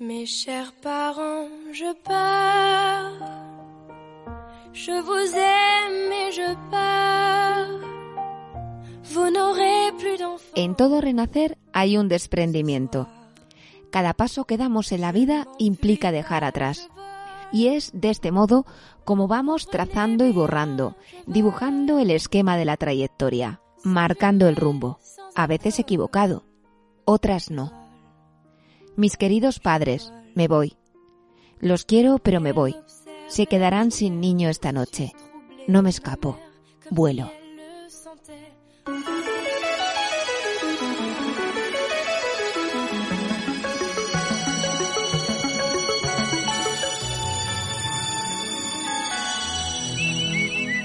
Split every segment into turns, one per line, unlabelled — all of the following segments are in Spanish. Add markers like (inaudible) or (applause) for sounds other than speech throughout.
Mes chers parents, je. Je plus.
En todo renacer hay un desprendimiento. Cada paso que damos en la vida implica dejar atrás. Y es de este modo como vamos trazando y borrando, dibujando el esquema de la trayectoria, marcando el rumbo, a veces equivocado, otras no. Mis queridos padres, me voy. Los quiero, pero me voy. Se quedarán sin niño esta noche. No me escapo. Vuelo.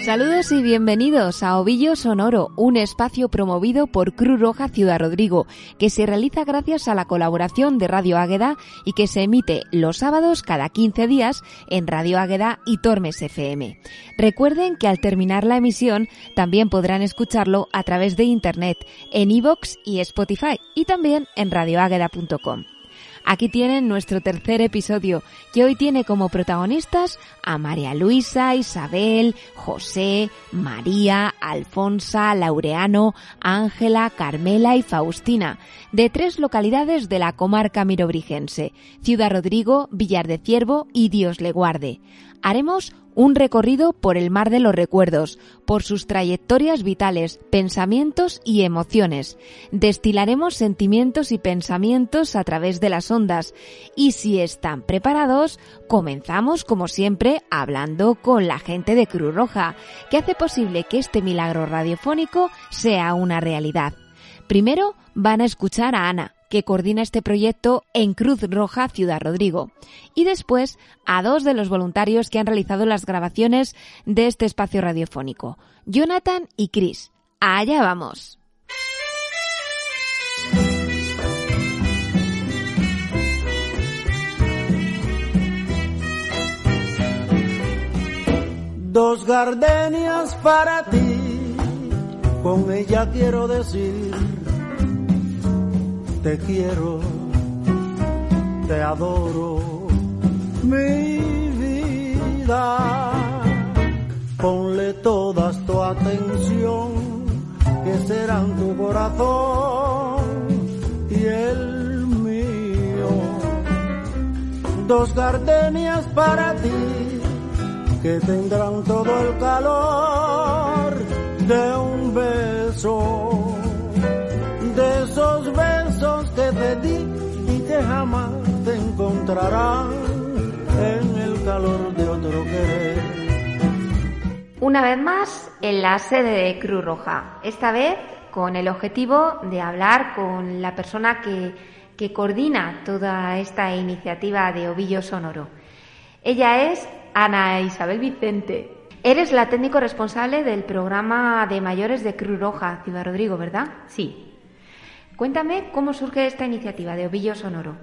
Saludos y bienvenidos a Ovillo Sonoro, un espacio promovido por Cruz Roja Ciudad Rodrigo, que se realiza gracias a la colaboración de Radio Águeda y que se emite los sábados cada 15 días en Radio Águeda y Tormes FM. Recuerden que al terminar la emisión también podrán escucharlo a través de internet en iVoox y Spotify y también en radioágueda.com. Aquí tienen nuestro tercer episodio, que hoy tiene como protagonistas a María Luisa, Isabel, José, María, Alfonsa, Laureano, Ángela, Carmela y Faustina, de tres localidades de la comarca mirobrigense, Ciudad Rodrigo, Villar de Ciervo y Dios le guarde. Haremos un recorrido por el mar de los recuerdos, por sus trayectorias vitales, pensamientos y emociones. Destilaremos sentimientos y pensamientos a través de las ondas. Y si están preparados, comenzamos como siempre hablando con la gente de Cruz Roja, que hace posible que este milagro radiofónico sea una realidad. Primero van a escuchar a Ana, que coordina este proyecto en Cruz Roja Ciudad Rodrigo. Y después a dos de los voluntarios que han realizado las grabaciones de este espacio radiofónico, Jonathan y Chris. Allá vamos.
Dos gardenias para ti, con ella quiero decir te quiero, te adoro, mi vida. Ponle todas tu atención, que serán tu corazón y el mío. Dos gardenias para ti, que tendrán todo el calor de un beso te di y que jamás te encontrarán en el calor de otro querer.
Una vez más en la sede de Cruz Roja, esta vez con el objetivo de hablar con la persona que, que coordina toda esta iniciativa de Ovillo Sonoro. Ella es Ana Isabel Vicente. Eres la técnico responsable del programa de mayores de Cruz Roja, Ciudad Rodrigo, ¿verdad?
Sí,
Cuéntame cómo surge esta iniciativa de Ovillo Sonoro.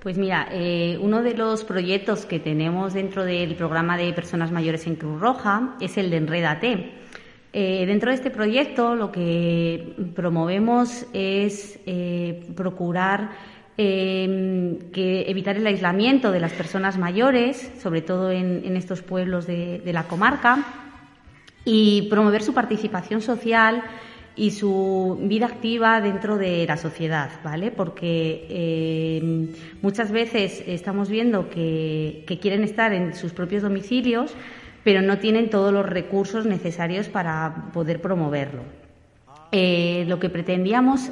Pues mira, eh, uno de los proyectos que tenemos dentro del programa de personas mayores en Cruz Roja es el de Enrédate. Eh, dentro de este proyecto lo que promovemos es eh, procurar que evitar el aislamiento de las personas mayores, sobre todo en, estos pueblos de la comarca, y promover su participación social y su vida activa dentro de la sociedad, ¿vale? Porque eh, muchas veces estamos viendo que, quieren estar en sus propios domicilios, pero no tienen todos los recursos necesarios para poder promoverlo. Eh, lo que pretendíamos,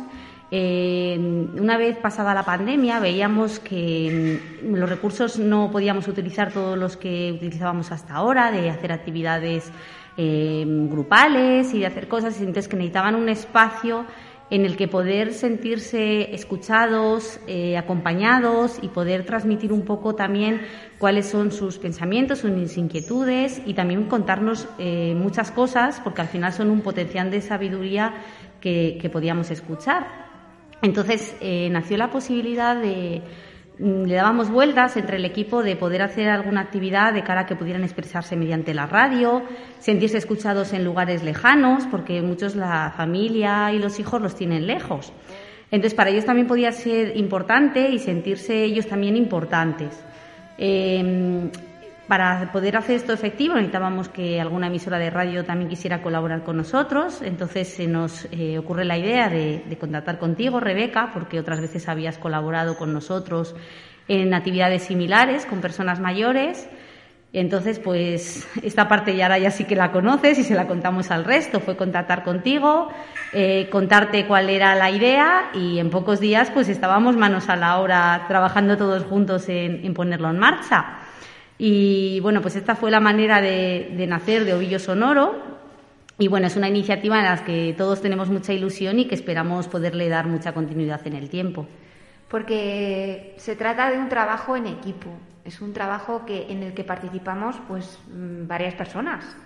eh, una vez pasada la pandemia, veíamos que mm, los recursos no podíamos utilizar todos los que utilizábamos hasta ahora, de hacer actividades eh, grupales y de hacer cosas, entonces que necesitaban un espacio en el que poder sentirse escuchados, eh, acompañados y poder transmitir un poco también cuáles son sus pensamientos, sus inquietudes y también contarnos eh, muchas cosas, porque al final son un potencial de sabiduría que, podíamos escuchar. Entonces nació la posibilidad de le dábamos vueltas entre el equipo de poder hacer alguna actividad de cara a que pudieran expresarse mediante la radio, sentirse escuchados en lugares lejanos, porque muchos la familia y los hijos los tienen lejos. Entonces, para ellos también podía ser importante y sentirse ellos también importantes. Em, para poder hacer esto efectivo necesitábamos que alguna emisora de radio también quisiera colaborar con nosotros. Entonces se nos eh, ocurre la idea de, contactar contigo, Rebeca, porque otras veces habías colaborado con nosotros en actividades similares con personas mayores. Entonces, pues esta parte ya ahora ya sí que la conoces y se la contamos al resto. Fue contactar contigo, eh, contarte cuál era la idea y en pocos días pues estábamos manos a la obra trabajando todos juntos en, ponerlo en marcha. Y bueno, pues esta fue la manera de, de nacer de Ovillo Sonoro. Y bueno, es una iniciativa en la que todos tenemos mucha ilusión y que esperamos poderle dar mucha continuidad en el tiempo.
Porque se trata de un trabajo en equipo, es un trabajo que, en el que participamos pues mm, varias personas.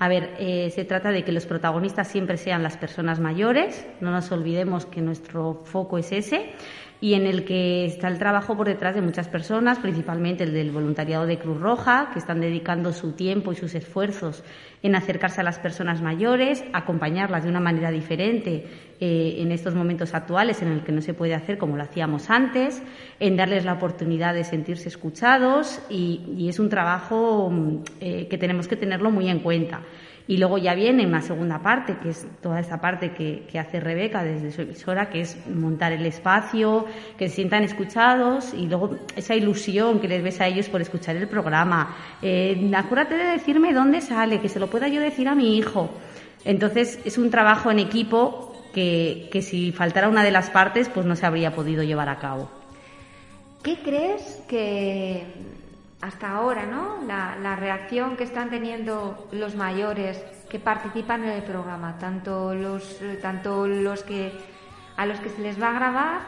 A ver, eh, se trata de que los protagonistas siempre sean las personas mayores, no nos olvidemos que nuestro foco es ese, y en el que está el trabajo por detrás de muchas personas, principalmente el del voluntariado de Cruz Roja, que están dedicando su tiempo y sus esfuerzos en acercarse a las personas mayores, acompañarlas de una manera diferente eh, en estos momentos actuales en el que no se puede hacer como lo hacíamos antes, en darles la oportunidad de sentirse escuchados y, es un trabajo mm, eh, que tenemos que tenerlo muy en cuenta. Y luego ya viene una segunda parte, que es toda esta parte que, hace Rebeca desde su emisora, que es montar el espacio, que se sientan escuchados y luego esa ilusión que les ves a ellos por escuchar el programa. Eh, acuérdate de decirme dónde sale, que se lo pueda yo decir a mi hijo. Entonces es un trabajo en equipo que, que si faltara una de las partes, pues no se habría podido llevar a cabo.
¿Qué crees que hasta ahora, ¿no? La, reacción que están teniendo los mayores que participan en el programa, tanto los, eh, tanto los que a los que se les va a grabar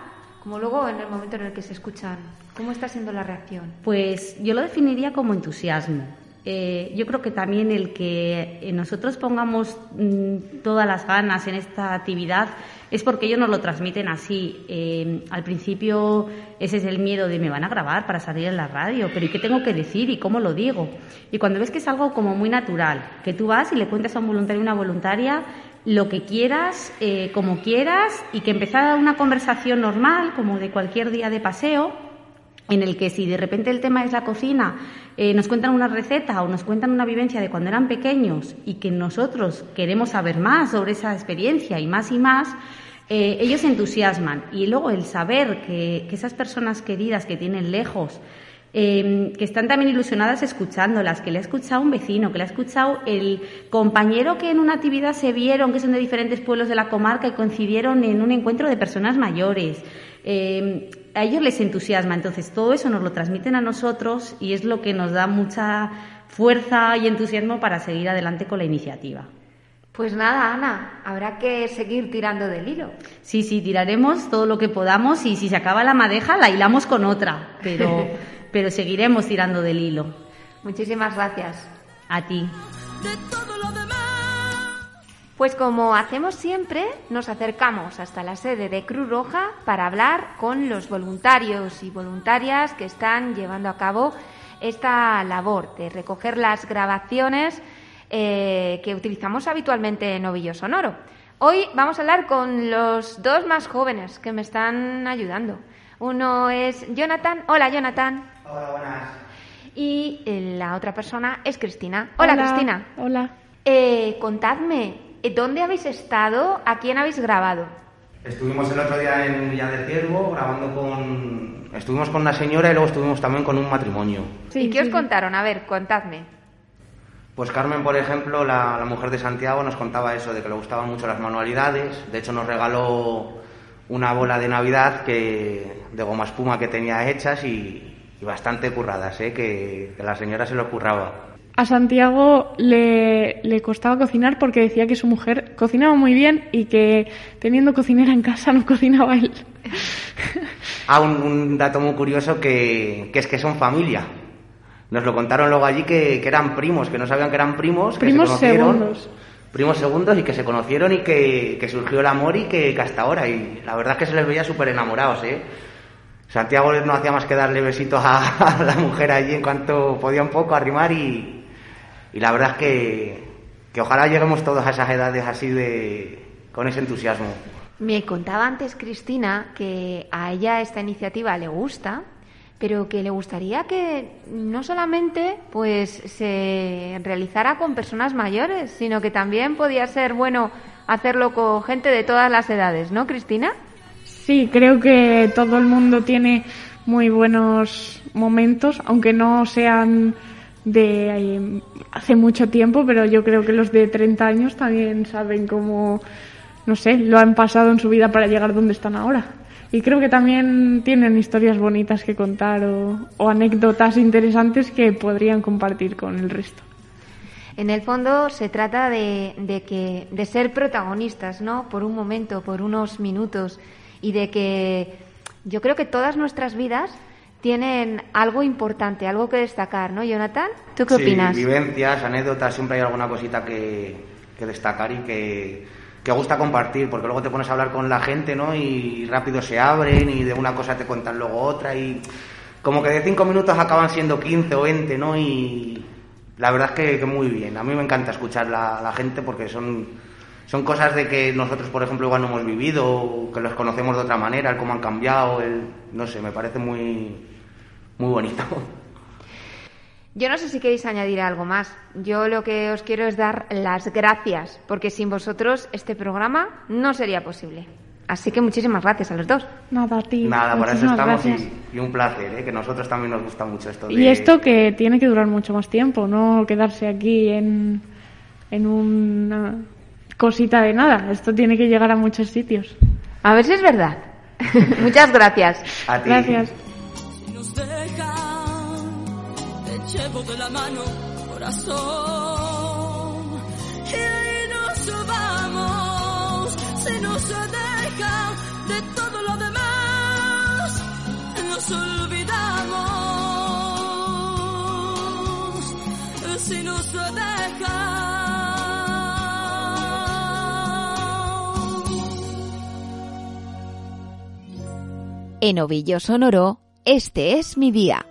como luego en el momento en el que se escuchan. ¿Cómo está siendo la reacción?
Pues yo lo definiría como entusiasmo. Eh, yo creo que también el que nosotros pongamos mm, todas las ganas en esta actividad es porque ellos nos lo transmiten así. Eh, al principio ese es el miedo de me van a grabar para salir en la radio, pero ¿y qué tengo que decir y cómo lo digo? Y cuando ves que es algo como muy natural, que tú vas y le cuentas a un voluntario o una voluntaria lo que quieras, eh, como quieras, y que empezar una conversación normal, como de cualquier día de paseo, en el que si de repente el tema es la cocina, eh, nos cuentan una receta o nos cuentan una vivencia de cuando eran pequeños y que nosotros queremos saber más sobre esa experiencia y más y más, eh, ellos se entusiasman. Y luego el saber que, esas personas queridas que tienen lejos, em, que están también ilusionadas escuchándolas, que le ha escuchado un vecino, que le ha escuchado el compañero que en una actividad se vieron, que son de diferentes pueblos de la comarca y coincidieron en un encuentro de personas mayores. Em, a ellos les entusiasma. Entonces, todo eso nos lo transmiten a nosotros y es lo que nos da mucha fuerza y entusiasmo para seguir adelante con la iniciativa.
Pues nada, Ana, habrá que seguir tirando del hilo.
Sí, sí, tiraremos todo lo que podamos y si se acaba la madeja la hilamos con otra, pero, (laughs) pero seguiremos tirando del hilo.
Muchísimas gracias.
A ti.
Pues como hacemos siempre, nos acercamos hasta la sede de Cruz Roja para hablar con los voluntarios y voluntarias que están llevando a cabo esta labor de recoger las grabaciones eh, que utilizamos habitualmente en Ovillo Sonoro. Hoy vamos a hablar con los dos más jóvenes que me están ayudando. Uno es Jonathan. Hola, Jonathan.
Hola, buenas.
Y la otra persona es Cristina. Hola, Cristina.
Hola.
Eh, contadme, ¿Dónde habéis estado? ¿A quién habéis grabado?
Estuvimos el otro día en Villa del Ciervo grabando con... Estuvimos con una señora y luego estuvimos también con un matrimonio.
¿Y qué os contaron? A ver, contadme.
Pues Carmen, por ejemplo, la, mujer de Santiago, nos contaba eso, de que le gustaban mucho las manualidades. De hecho, nos regaló una bola de Navidad que, de goma espuma que tenía hechas y, bastante curradas, ¿eh? que, que la señora se lo curraba
a Santiago le, le, costaba cocinar porque decía que su mujer cocinaba muy bien y que teniendo cocinera en casa no cocinaba él.
Ah, un, dato muy curioso que, es que son familia. Nos lo contaron luego allí que, eran primos, que no sabían que eran primos, que
primos
se conocieron.
Segundos.
Primos segundos y que se conocieron y que, surgió el amor y que, hasta ahora. Y la verdad es que se les veía súper enamorados, ¿eh? Santiago no hacía más que darle besitos a, (laughs) a la mujer allí en cuanto podía un poco arrimar y, y la verdad es que, que ojalá lleguemos todos a esas edades así de con ese entusiasmo.
Me contaba antes Cristina que a ella esta iniciativa le gusta, pero que le gustaría que no solamente pues se realizara con personas mayores, sino que también podía ser bueno hacerlo con gente de todas las edades, ¿no, Cristina?
Sí, creo que todo el mundo tiene muy buenos momentos, aunque no sean de eh, hace mucho tiempo, pero yo creo que los de 30 años también saben cómo, no sé, lo han pasado en su vida para llegar donde están ahora. Y creo que también tienen historias bonitas que contar o, anécdotas interesantes que podrían compartir con el resto.
En el fondo se trata de, de, que, de ser protagonistas, ¿no? Por un momento, por unos minutos y de que yo creo que todas nuestras vidas tienen algo importante, algo que destacar, ¿no, Jonathan? ¿Tú qué
sí,
opinas?
Vivencias, anécdotas, siempre hay alguna cosita que, que destacar y que, que gusta compartir, porque luego te pones a hablar con la gente, ¿no? Y rápido se abren y de una cosa te cuentan luego otra y como que de cinco minutos acaban siendo 15 o 20, ¿no? Y la verdad es que, que muy bien. A mí me encanta escuchar la, la gente porque son, son cosas de que nosotros, por ejemplo, igual no hemos vivido, que los conocemos de otra manera, el cómo han cambiado, el, no sé, me parece muy, muy bonito.
Yo no sé si queréis añadir algo más. Yo lo que os quiero es dar las gracias, porque sin vosotros este programa no sería posible. Así que muchísimas gracias a los dos.
Nada, a ti.
Nada, para eso estamos y, y un placer, ¿eh? que nosotros también nos gusta mucho esto. De...
Y esto que tiene que durar mucho más tiempo, no quedarse aquí en, en una cosita de nada. Esto tiene que llegar a muchos sitios.
A ver si es verdad. (laughs) Muchas gracias.
A ti.
Gracias.
Dejan, te llevo de la mano, corazón. Y ahí nos vamos. Si nos dejan de todo lo demás, nos olvidamos. Si nos dejan.
En Ovillo Sonoro, este es mi día.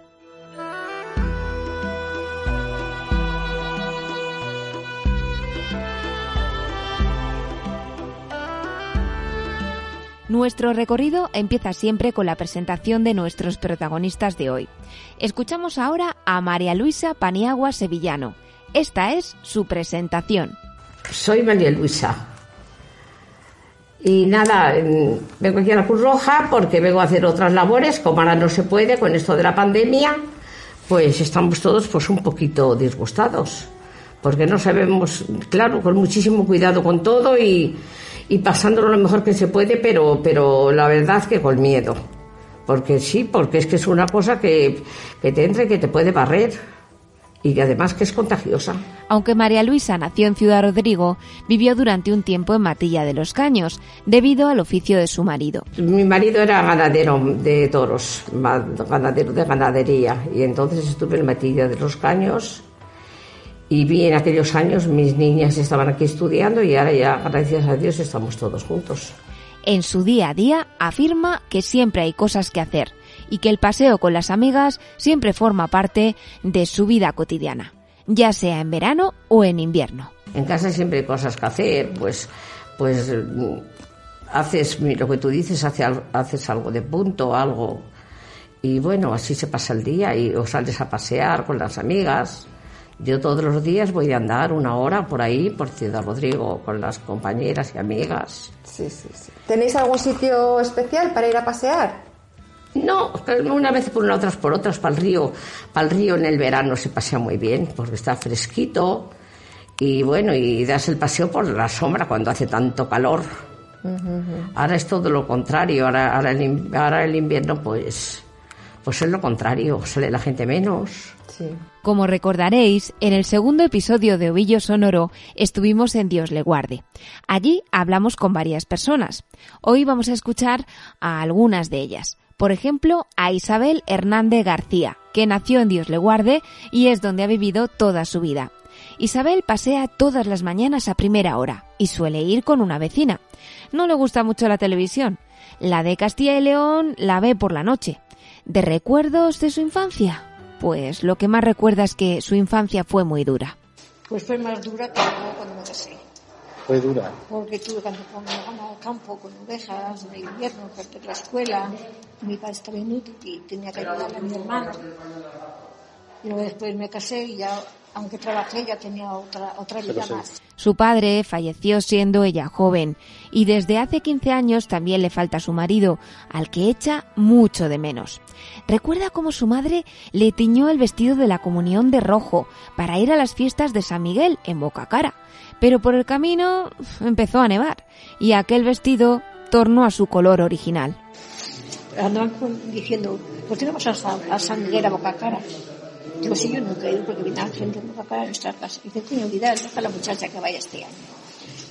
Nuestro recorrido empieza siempre con la presentación de nuestros protagonistas de hoy. Escuchamos ahora a María Luisa Paniagua Sevillano. Esta es su presentación.
Soy María Luisa. Y nada, mm, vengo aquí a la Cruz Roja porque vengo a hacer otras labores, como ahora no se puede con esto de la pandemia, pues estamos todos pues un poquito disgustados, porque no sabemos, claro, con muchísimo cuidado con todo y, y pasándolo lo mejor que se puede, pero, pero la verdad que con miedo. Porque sí, porque es que es una cosa que, que te entra y que te puede barrer y además que es contagiosa.
Aunque María Luisa nació en Ciudad Rodrigo, vivió durante un tiempo en Matilla de los Caños, debido al oficio de su marido.
Mi marido era ganadero de toros, ganadero de ganadería, y entonces estuve en Matilla de los Caños y vi en aquellos años mis niñas estaban aquí estudiando y ahora ya, gracias a Dios, estamos todos juntos.
En su día a día afirma que siempre hay cosas que hacer y que el paseo con las amigas siempre forma parte de su vida cotidiana, ya sea en verano o en invierno.
En casa siempre hay cosas que hacer, pues, pues haces lo que tú dices, haces algo de punto, algo. Y bueno, así se pasa el día y o sales a pasear con las amigas. Yo todos los días voy a andar una hora por ahí, por Ciudad Rodrigo, con las compañeras y amigas.
Sí, sí, sí. ¿Tenéis algún sitio especial para ir a pasear?
No, una vez por una, otras por otras, para el río. Para el río en el verano se pasea muy bien, porque está fresquito. Y bueno, y das el paseo por la sombra cuando hace tanto calor. Ahora es todo lo contrario. Ahora, ahora, el, in- ahora el invierno, pues, pues es lo contrario. Sale la gente menos.
Sí.
Como recordaréis, en el segundo episodio de Ovillo Sonoro estuvimos en Dios le guarde. Allí hablamos con varias personas. Hoy vamos a escuchar a algunas de ellas. Por ejemplo, a Isabel Hernández García, que nació en Dios le guarde y es donde ha vivido toda su vida. Isabel pasea todas las mañanas a primera hora y suele ir con una vecina. No le gusta mucho la televisión. La de Castilla y León la ve por la noche. ¿De recuerdos de su infancia? Pues lo que más recuerda es que su infancia fue muy dura.
Pues fue más dura que cuando me casé. Fue dura.
Porque tuve que andar con mi mamá al campo con ovejas de invierno, perder la escuela. Mi padre estaba inútil y tenía que ayudar a mi hermano. Y luego después me casé y ya, aunque trabajé, ya tenía otra, otra vida más.
Su padre falleció siendo ella joven y desde hace 15 años también le falta su marido, al que echa mucho de menos. Recuerda cómo su madre le tiñó el vestido de la comunión de rojo para ir a las fiestas de San Miguel en Bocacara, pero por el camino empezó a nevar y aquel vestido tornó a su color original.
Andaban diciendo, ¿por qué no vas a, San- a San Miguel a Bocacara? Digo, sí, yo nunca he ido porque viene gente de Bocacara a nuestra casa. Y dice, coño, Vidal, deja a la muchacha que vaya este año.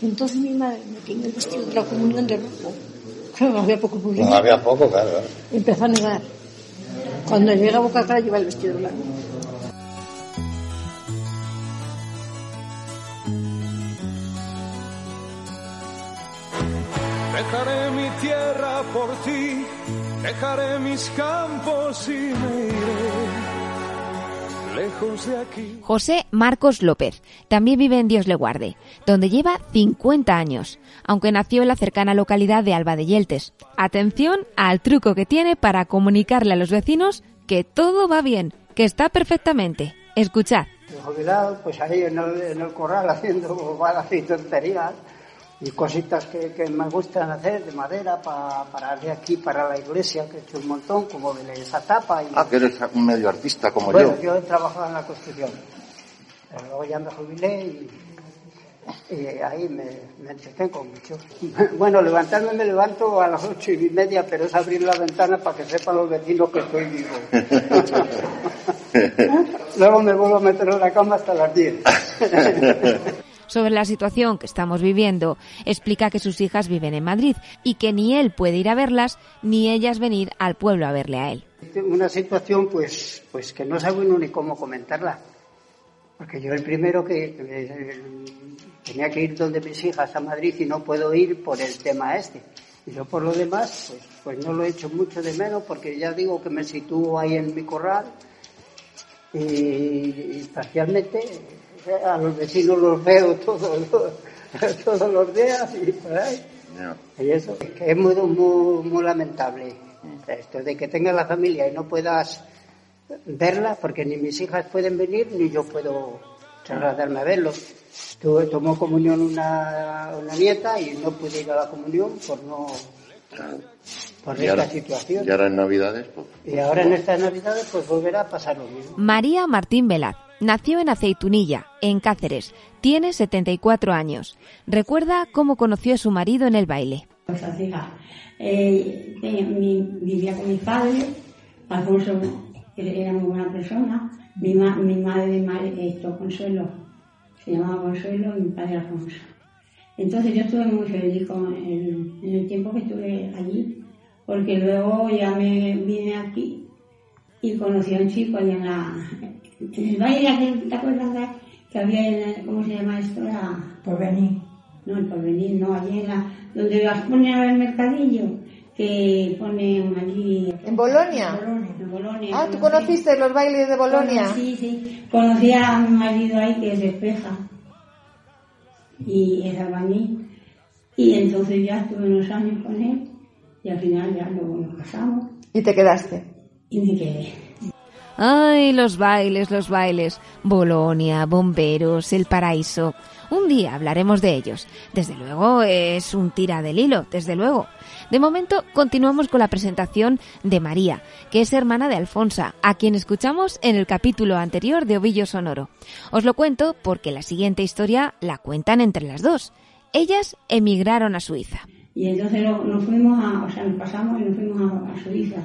Entonces mi madre me tiñó el vestido de la comunión de rojo. Claro, había poco
No
movimiento.
había poco, claro.
Empezó a nevar. Cuando llega a Bocacara lleva el vestido blanco.
Por ti, dejaré mis campos y me iré lejos de aquí.
José Marcos López también vive en Dios le guarde, donde lleva 50 años, aunque nació en la cercana localidad de Alba de Yeltes. Atención al truco que tiene para comunicarle a los vecinos que todo va bien, que está perfectamente. Escuchad.
jubilado, pues ahí en el, en el corral haciendo bobadas y tonterías y cositas que, que me gustan hacer de madera pa- para de aquí, para la iglesia, que he hecho un montón, como de esa tapa. Y,
Ah, que eres un medio artista como
bueno,
yo.
yo he trabajado en la construcción. Pero luego ya me jubilé y, y ahí me, me entretengo mucho. (laughs) Bueno, levantarme me levanto a las ocho y media, pero es abrir la ventana para que sepan los vecinos que estoy vivo. (laughs) (laughs) Luego me vuelvo a meter en la cama hasta las diez.
Sobre la situación que estamos viviendo, explica que sus hijas viven en Madrid y que ni él puede ir a verlas ni ellas venir al pueblo a verle a él.
Una situación pues, pues que no sabe uno ni cómo comentarla. Porque yo el primero que me- tenía que ir donde mis hijas a Madrid y no puedo ir por el tema este. Y yo por lo demás, pues, pues no lo he hecho mucho de menos porque ya digo que me sitúo ahí en mi corral y, y parcialmente eh, a los vecinos los veo todos los, (laughs) todos los días y por ahí. Y eso que es muy, muy, muy lamentable. Esto de que tengas la familia y no puedas verla, porque ni mis hijas pueden venir ni yo puedo trasladarme a verlos. Tuve, tomó comunión una, una nieta y no pude ir a la comunión por no por
Y
esta
ahora,
situación.
y ahora en Navidades, pues,
Y ahora en estas navidades pues volverá a pasar lo mismo.
María Martín Velaz nació en Aceitunilla, en Cáceres. Tiene 74 años. Recuerda cómo conoció a su marido en el baile.
Pues así. Eh, mi- vivía con mi padre, Alfonso que era muy buena persona, mi, ma- mi madre, madre esto, Consuelo, se llamaba Consuelo y mi padre Alfonso. Entonces yo estuve muy feliz con el, en el tiempo que estuve allí, porque luego ya me vine aquí y conocí a un chico allá en, la, en el valle, aquel, ¿te acuerdas de- que había en, el- ¿cómo se llama esto? La,
Porvenir.
no, el porvenir, no, allí en la, donde las ponen al mercadillo, que ponen allí.
¿En Bolonia?
En Bolonia.
Ah, ¿tú conociste los bailes de Bolonia?
Sí, sí. Conocí a mi marido ahí que es de Espeja y es albañil. Y entonces ya estuve unos años con él y al final ya luego nos casamos
¿Y te quedaste?
y me quedé.
Ay, los bailes, los bailes. Bolonia, bomberos, el paraíso. Un día hablaremos de ellos. Desde luego es un tira del hilo, desde luego. De momento continuamos con la presentación de María, que es hermana de Alfonsa, a quien escuchamos en el capítulo anterior de Ovillo Sonoro. Os lo cuento porque la siguiente historia la cuentan entre las dos. Ellas emigraron a Suiza.
Y entonces nos fuimos a, o sea, nos pasamos y nos fuimos a, a Suiza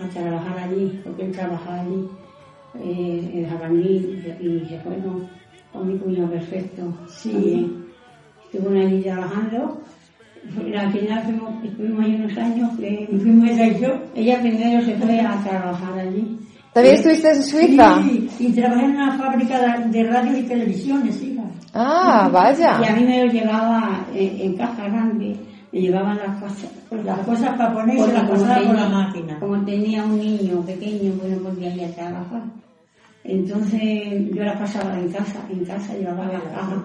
a trabajar allí, porque él trabajaba allí, eh, en albañil y se fue con, mi cuñado perfecto. también. Estuvo allí trabajando. Y Al final fuimos, estuvimos ahí unos años, que (laughs) fuimos ella y yo. Ella primero se fue a trabajar allí.
¿También estuviste en Suiza?
Sí, y trabajé en una fábrica de- de radio y televisiones, hija.
Ah, vaya.
Y a mí me lo llevaba en, en caja grande, me llevaban las cosas.
Las cosas para poner y
Porque
las por
tenía-
la máquina.
Como tenía un niño pequeño, pues no podía ir a trabajar. Entonces yo las pasaba en casa, en casa llevaba las cajas.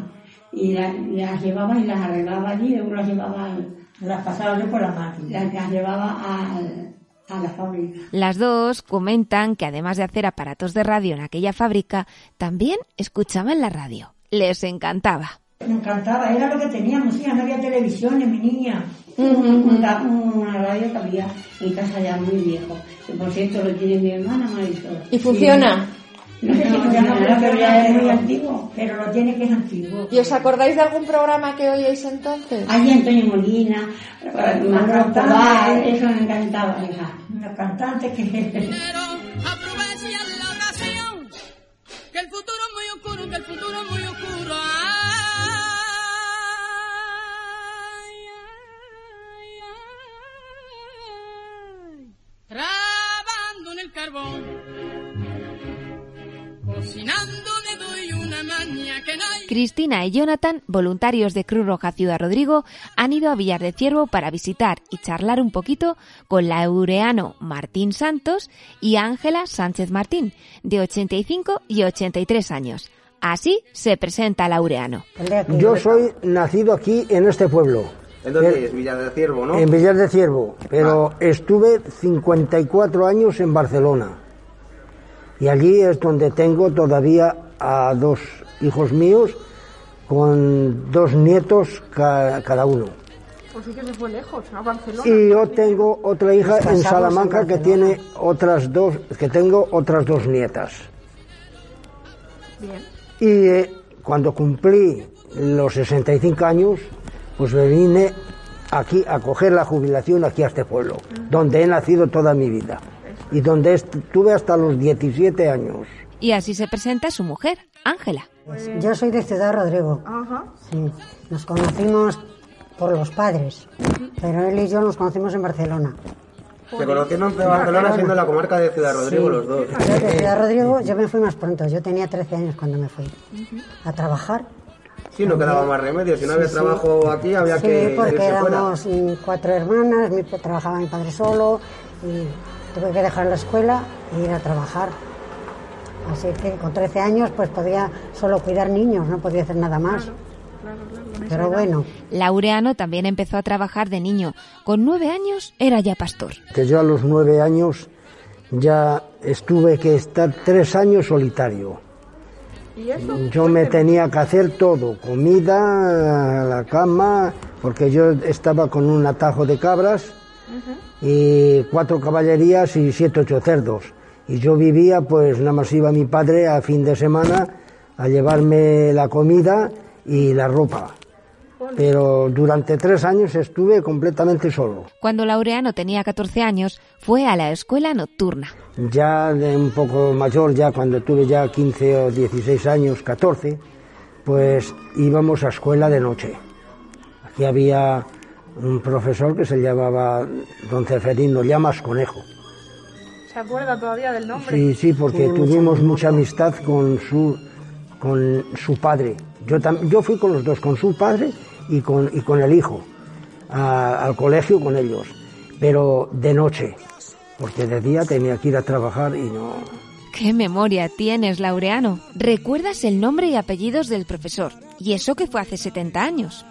y la- las llevaba y las arreglaba allí, luego las llevaba, al-
Las pasaba yo por la máquina.
las, las llevaba al- a la fábrica.
Las dos comentan que además de hacer aparatos de radio en aquella fábrica, también escuchaban la radio. Les encantaba.
Me encantaba, era lo que teníamos, hija, no había televisión, mi niña.
Una, una radio que había en casa ya muy viejo, que por cierto lo tiene mi hermana Marisol.
¿Y funciona?
No sé si
No, ya no
funcionará, pero ya es muy antiguo.
Pero lo tiene que es antiguo.
¿Y os acordáis de algún programa que oíais entonces?
Allí Antonio Molina, Manolo Escobar, eso me encantaba, hija.
Los cantantes que... (laughs)
Aprovechen la ocasión, que el futuro es muy oscuro, que el futuro es muy oscuro.
Cristina y Jonathan, voluntarios de Cruz Roja Ciudad Rodrigo, han ido a Villar de Ciervo para visitar y charlar un poquito con laureano Martín Santos y Ángela Sánchez Martín, de 85 y 83 años. Así se presenta Laureano.
Yo soy nacido aquí en este pueblo,
¿En dónde es? Villa del Ciervo, ¿no?
en Villar de Ciervo, pero estuve 54 años en Barcelona. Y allí es donde tengo todavía a dos hijos míos con dos nietos ca- cada uno.
Pues sí que se fue lejos, a Barcelona.
Y yo tengo otra hija en Salamanca
en
que tiene otras dos, que tengo otras dos nietas.
Bien.
Y eh, cuando cumplí los 65 años, pues me vine aquí a coger la jubilación aquí a este pueblo, donde he nacido toda mi vida y donde estuve hasta los 17 años.
Y así se presenta su mujer, Ángela.
Yo soy de Ciudad Rodrigo.
Ajá.
Sí. Nos conocimos por los padres, pero él y yo nos conocimos en Barcelona.
Se conocieron en Barcelona siendo la comarca de Ciudad Rodrigo
Sí.
los dos.
Yo de Ciudad Rodrigo, yo me fui más pronto. Yo tenía 13 años cuando me fui a trabajar.
Sí, no quedaba más remedio. Si no había
sí.
trabajo aquí, había
Sí,
que
porque
irse
éramos cuatro hermanas, mi, trabajaba mi padre solo y tuve que dejar la escuela e ir a trabajar. Así que con 13 años pues podía solo cuidar niños, no podía hacer nada más. Pero bueno,
Laureano también empezó a trabajar de niño. Con nueve años era ya pastor.
Que yo a los nueve años ya estuve que estar tres años solitario.
¿Y eso?
Yo me tenía que hacer todo, comida, la cama, porque yo estaba con un atajo de cabras y cuatro caballerías y siete, ocho cerdos. Y yo vivía, pues nada más iba mi padre a fin de semana a llevarme la comida y la ropa. Pero durante tres años estuve completamente solo.
Cuando Laureano tenía 14 años, fue a la escuela nocturna.
Ya de un poco mayor, ya cuando tuve ya 15 o 16 años, 14, pues íbamos a escuela de noche. Aquí había un profesor que se llamaba don Ceferino Llamas Conejo.
¿Se acuerda todavía del nombre?
Sí, sí, porque tuvimos mucha amistad con su, con su padre. Yo, tam- yo fui con los dos, con su padre y con, y con el hijo, al colegio con ellos, pero de noche, porque de día tenía que ir a trabajar y no...
¡Qué memoria tienes, Laureano! ¿Recuerdas el nombre y apellidos del profesor? Y eso que fue hace 70 años.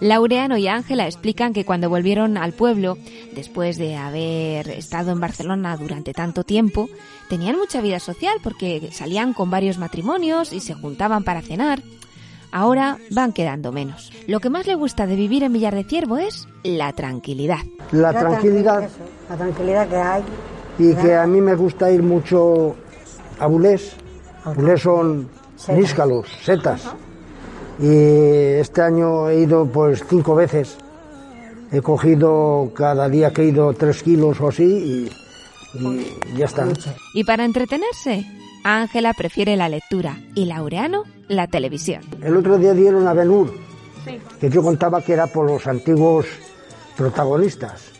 Laureano y Ángela explican que cuando volvieron al pueblo, después de haber estado en Barcelona durante tanto tiempo, tenían mucha vida social porque salían con varios matrimonios y se juntaban para cenar. Ahora van quedando menos. Lo que más le gusta de vivir en Villar de Ciervo es la tranquilidad.
La tranquilidad
eso, la tranquilidad que hay.
y que a mí me gusta ir mucho a Bulés. Bulés son níscalos, setas. Y este año he ido pues cinco veces. He cogido cada día que he ido tres kilos o así y, y ya está.
Y para entretenerse, Ángela prefiere la lectura y Laureano la televisión.
El otro día dieron a Benur,
Sí.
que yo contaba que era por los antiguos protagonistas,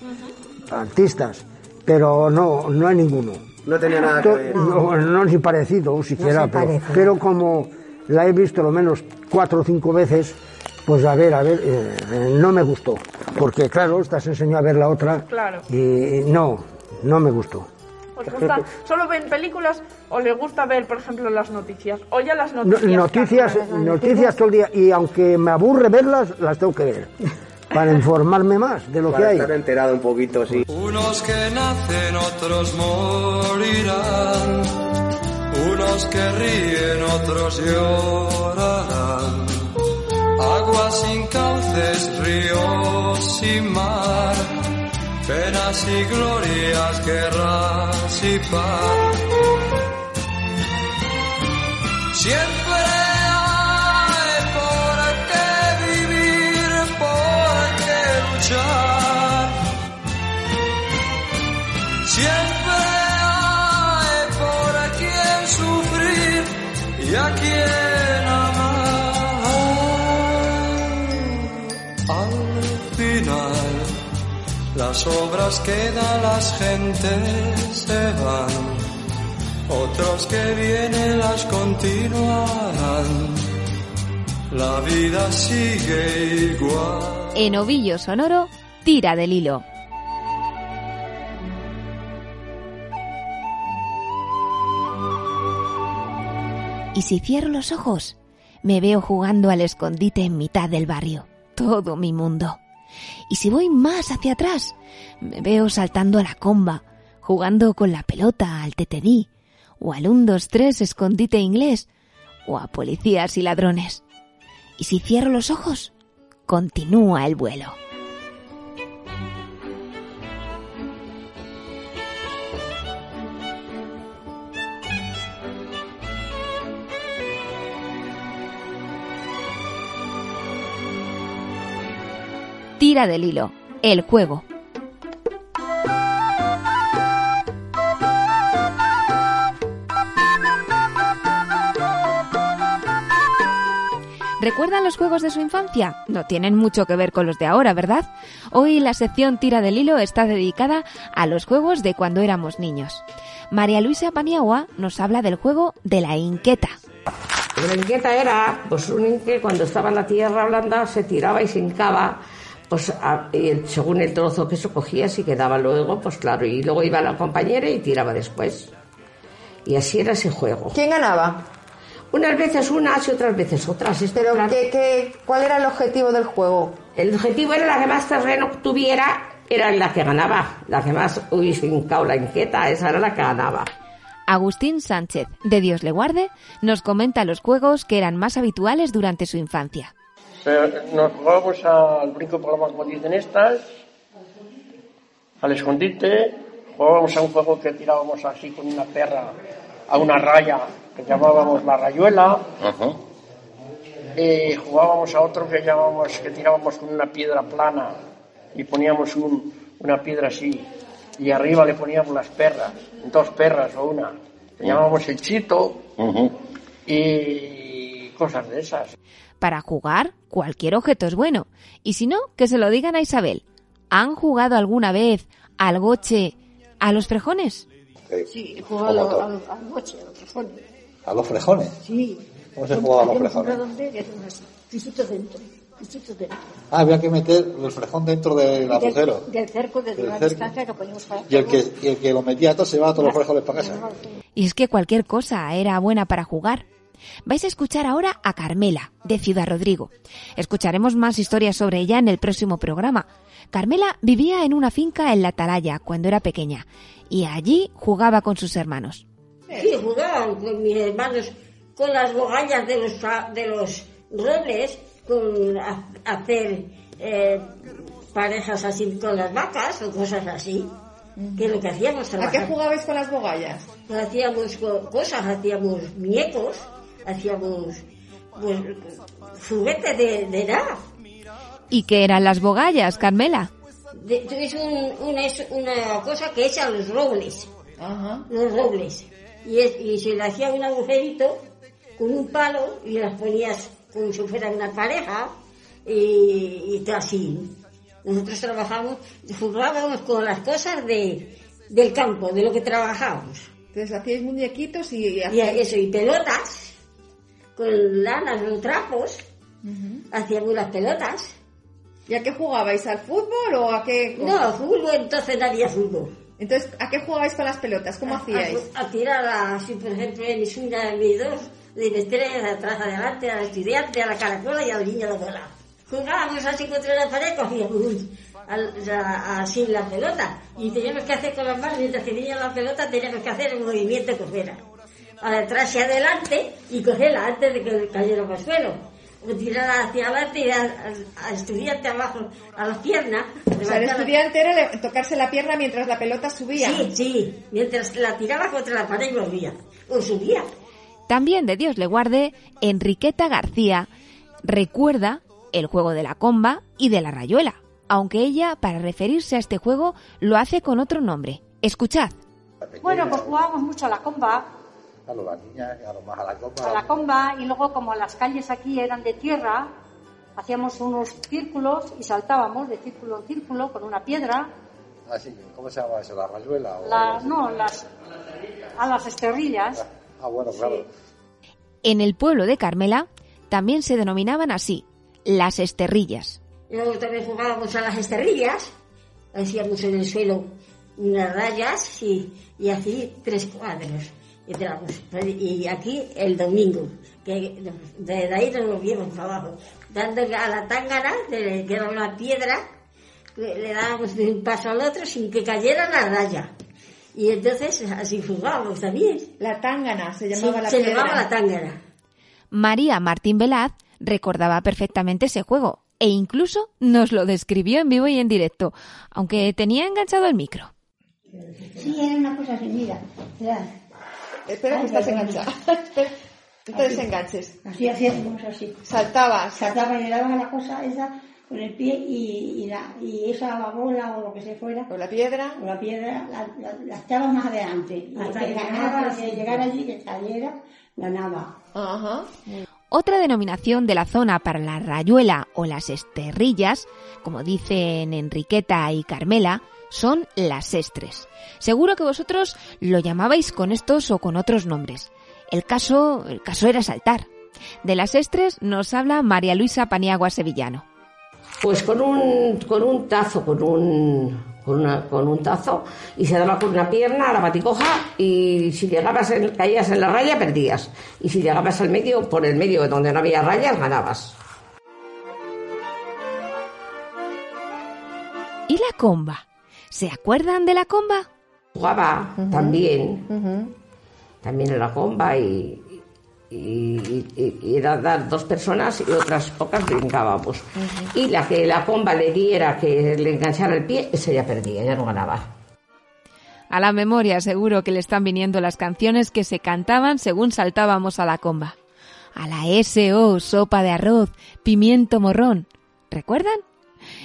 artistas, pero no, no hay ninguno.
No tenía nada que ver.
No, no ni parecido siquiera, pero,
parece.
pero como la he visto lo menos cuatro o cinco veces, pues a ver, a ver, eh, eh, no me gustó. Porque claro, esta se enseñó a ver la otra
Claro.
y no, no me gustó.
¿Os gusta, ¿Solo ven películas o le gusta ver, por ejemplo, las noticias? O ya las
No-
noticias.
noticias, noticias todo el día. Y aunque me aburre verlas, las tengo que ver. (laughs) Para informarme más de lo que
Para
hay.
estar enterado un poquito, sí.
Unos que nacen, otros morirán. Unos que ríen, otros llorarán. Agua sin cauces, ríos sin mar. Penas y glorias, guerras y paz. Siempre hay por qué vivir, por qué luchar. Siempre las obras quedan, las gentes se van. Otros que vienen las continuarán. La vida sigue igual.
En Ovillo Sonoro, tira del hilo. Y si cierro los ojos, me veo jugando al escondite en mitad del barrio, todo mi mundo. Y si voy más hacia atrás, me veo saltando a la comba, jugando con la pelota al tetedí, o al 1, 2, 3 escondite inglés, o a policías y ladrones. Y si cierro los ojos, continúa el vuelo. Tira del hilo, el juego. ¿Recuerdan los juegos de su infancia? No tienen mucho que ver con los de ahora, ¿verdad? Hoy la sección Tira del Hilo está dedicada a los juegos de cuando éramos niños. María Luisa Paniagua nos habla del juego de la inqueta.
La inquieta era, pues un inque cuando estaba en la tierra blanda se tiraba y se hincaba, pues a- y el- según el trozo que eso cogía, si quedaba luego, pues claro, y luego iba la compañera y tiraba después. Y así era ese juego.
¿Quién ganaba?
Unas veces unas y otras veces otras.
Pero
claro.
¿qué, qué, cuál era el objetivo del juego?
El objetivo era la que más terreno tuviera, era la que ganaba. La que más hubiese hincado la inquieta, esa era la que ganaba.
Agustín Sánchez, de Dios le guarde, nos comenta los juegos que eran más habituales durante su infancia.
Pero nos jugábamos al brinco por la como dicen estas, al escondite, jugábamos a un juego que tirábamos así con una perra a una raya que llamábamos la rayuela, jugábamos a otro que llamábamos que tirábamos con una piedra plana y poníamos un- una piedra así. Y arriba le poníamos las perras, dos perras o una, le llamábamos el chito. Y cosas de esas.
Para jugar, cualquier objeto es bueno. Y si no, que se lo digan a Isabel. ¿Han jugado alguna vez al goche a los frejones?
Sí, he jugado a, a, a los frejones.
¿A los frejones?
Sí.
¿Cómo se jugaba a los frejones?
dentro.
Ah, había que meter el frejón dentro del agujero.
Del, del cerco, de una distancia que poníamos para...
Y el que, y el que lo metía todo se llevaba todos los frejones para casa.
Y es que cualquier cosa era buena para jugar. Vais a escuchar ahora a Carmela, de Ciudad Rodrigo. Escucharemos más historias sobre ella en el próximo programa. Carmela vivía en una finca en la Atalaya cuando era pequeña y allí jugaba con sus hermanos.
Sí, jugaban con mis hermanos con las bogallas de los, de los robles, con a- hacer eh, parejas así con las vacas o cosas así. Que lo que hacíamos
¿A qué
trabajar.
jugabais con las bogallas?
Hacíamos co- cosas, hacíamos muñecos, hacíamos pues, juguetes de, de nada.
¿Y qué eran las bogallas, Carmela?
De- es un- una, es una cosa que echa los robles. Los robles. Y, es- y se le hacía un agujerito con un palo y las ponías como si fuera una pareja y, y todo así. Nosotros trabajamos, jugábamos con las cosas de, del campo, de lo que trabajábamos.
Entonces hacíais muñequitos y...
Y eso, y pelotas, con lanas o trapos, hacíamos las pelotas.
¿Y a qué jugabais? ¿Al fútbol o a qué?
No, fútbol entonces no había fútbol.
Entonces, ¿a qué jugabais con las pelotas? ¿Cómo hacíais?
A, a tirar así, por ejemplo, en mis uñas, en mis dos, de estrellas, atrás, adelante, al estudiante, a la caracola y al niño de los lados. Jugábamos así contra la pared, cogíamos a- así la pelota y teníamos que hacer con las manos, mientras que tenía la pelota, teníamos que hacer el movimiento que fuera. A atrás y adelante y cogerla antes de que cayera al suelo. O tirarla hacia adelante y al, estudiante abajo, a las piernas.
O sea, el estudiante era tocarse la pierna mientras la pelota subía.
Sí, sí, mientras la tiraba contra la pared y volvía. O subía.
También de Dios le guarde, Enriqueta García recuerda el juego de la comba y de la rayuela, aunque ella, para referirse a este juego, lo hace con otro nombre. Escuchad.
Bueno, pues jugábamos mucho a la comba,
Las niñas, a lo más a la copa.
a la comba, y luego como las calles aquí eran de tierra, hacíamos unos círculos y saltábamos de círculo en círculo con una piedra.
Ah, sí, ¿cómo se llama eso? ¿La rayuela? o
La,
así?
no, las, a las esterrillas.
Ah, bueno, claro.
En el pueblo de Carmela también se denominaban así, las esterrillas.
Luego también jugábamos a las esterrillas, hacíamos en el suelo unas rayas y, y así tres cuadros. Y, tiramos. y aquí el domingo, que desde ahí nos volvíamos para abajo, dándole a la tángana, de- que era una piedra, le le dábamos de un paso al otro sin que cayera la raya. Y entonces así jugábamos también.
La tángana se
Sí,
llamaba la
se
piedra.
llamaba la tángana.
María Martín Velaz recordaba perfectamente ese juego e incluso nos lo describió en vivo y en directo, aunque tenía enganchado el micro.
Sí, era una cosa así, mira. mira.
Espera que estás enganchada. (laughs) No te
Así.
desenganches.
Así hacíamos así.
Saltabas.
Saltaba y le dabas a la cosa esa con el pie y, y, la, y esa bola o lo que se fuera.
O la piedra.
O la piedra la, la, la echabas más adelante. Y
Hasta
que ganaba, que llegara allí, que cayera, ganaba.
Ajá.
Otra denominación de la zona para la rayuela o las esterrillas, como dicen Enriqueta y Carmela, son las estres. Seguro que vosotros lo llamabais con estos o con otros nombres. El caso, el caso era saltar. De las estres nos habla María Luisa Paniagua Sevillano.
Pues con un, con un tazo, con un, con, una- con un tazo, y se daba con una pierna a la baticoja, y si llegabas, en, caías en la raya, perdías. Y si llegabas al medio, por el medio donde no había rayas, ganabas.
¿Y la comba? ¿Se acuerdan de la comba?
Jugaba también, también en la comba, y, y, y- y era dar dos personas y otras pocas brincábamos. Y la que la comba le diera que le enganchara el pie, ese ya perdía, ya no ganaba.
A la memoria seguro que le están viniendo las canciones que se cantaban según saltábamos a la comba. A la SO, sopa de arroz, pimiento morrón. ¿Recuerdan?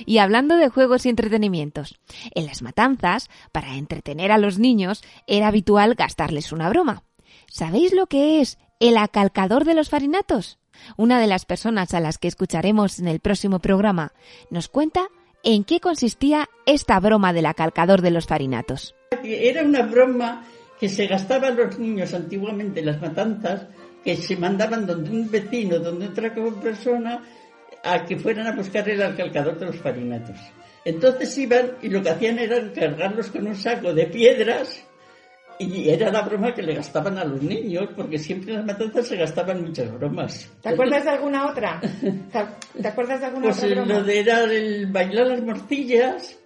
Y hablando de juegos y entretenimientos, en las matanzas, para entretener a los niños, era habitual gastarles una broma. ¿Sabéis lo que es el acalcador de los farinatos? Una de las personas a las que escucharemos en el próximo programa nos cuenta en qué consistía esta broma del acalcador de los farinatos.
Era una broma que se gastaban los niños antiguamente en las matanzas, que se mandaban donde un vecino, donde otra persona, a que fueran a buscar el alcalcador de los farinatos. Entonces iban y lo que hacían era cargarlos con un saco de piedras y era la broma que le gastaban a los niños, porque siempre en las matanzas se gastaban muchas bromas.
¿Te acuerdas de alguna otra? ¿Te, te acuerdas de alguna
Pues
otra broma?
lo de era el bailar las morcillas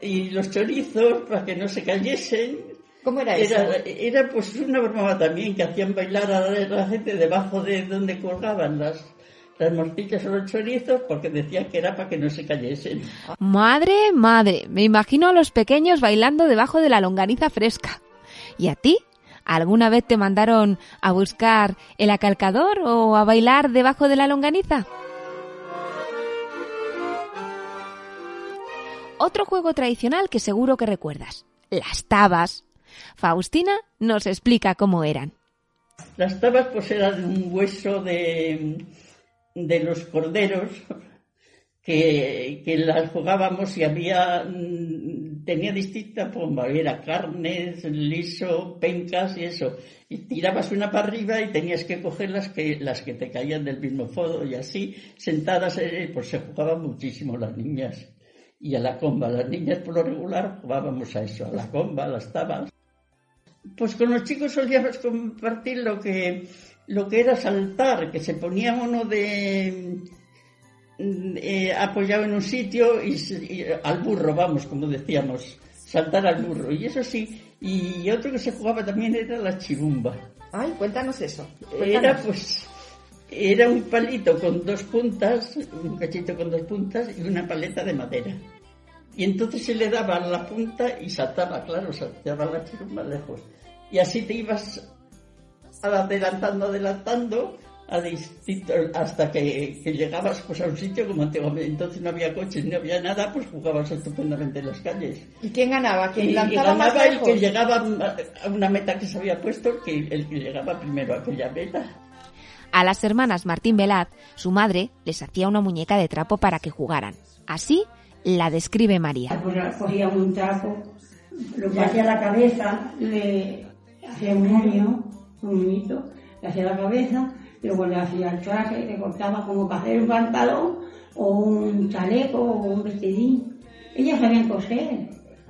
y los chorizos para que no se cayesen.
¿Cómo era eso?
Era, era, pues una broma también que hacían bailar a la gente debajo de donde colgaban las, las morcillas o los chorizos porque decían que era para que no se cayesen.
Madre, madre, me imagino a los pequeños bailando debajo de la longaniza fresca. ¿Y a ti? ¿Alguna vez te mandaron a buscar el acalcador o a bailar debajo de la longaniza? Otro juego tradicional que seguro que recuerdas, las tabas. Faustina nos explica cómo eran.
Las tabas pues eran un hueso de, de los corderos (laughs) que, que las jugábamos y había mm, tenía distinta forma, era carnes, liso, pencas y eso. Y tirabas una para arriba y tenías que coger las que, las que te caían del mismo fodo y así, sentadas, eh, pues se jugaban muchísimo las niñas. y a la comba. Las niñas por lo regular jugábamos a eso, a la comba, a las tabas. Pues con los chicos solíamos compartir lo que, lo que era saltar, que se ponía uno de eh, apoyado en un sitio y, y al burro, vamos, como decíamos, saltar al burro. Y eso sí, y otro que se jugaba también era la chirumba.
Ay, cuéntanos eso.
Era pues, era un palito con dos puntas, un cachito con dos puntas y una paleta de madera. Y entonces se le daba la punta y saltaba, claro, saltaba la chirumba lejos. Y así te ibas adelantando, adelantando a distintos, hasta que, que llegabas pues, a un sitio como antiguamente. Entonces no había coches, no había nada, pues jugabas estupendamente en las calles.
¿Y quién ganaba? ¿Quién
Y, y
lanzaba más
ganaba el que llegaba a una meta que se había puesto, que el que llegaba primero a aquella meta.
A las hermanas Martín Velaz, su madre les hacía una muñeca de trapo para que jugaran. Así la describe María.
Pues cogía un trapo, lo que hacía la cabeza, le hacía un moño, un moñito, le hacía la cabeza, luego le hacía el traje, le cortaba como para hacer un pantalón, o un chaleco, o un vestidín. Ellas sabían coser,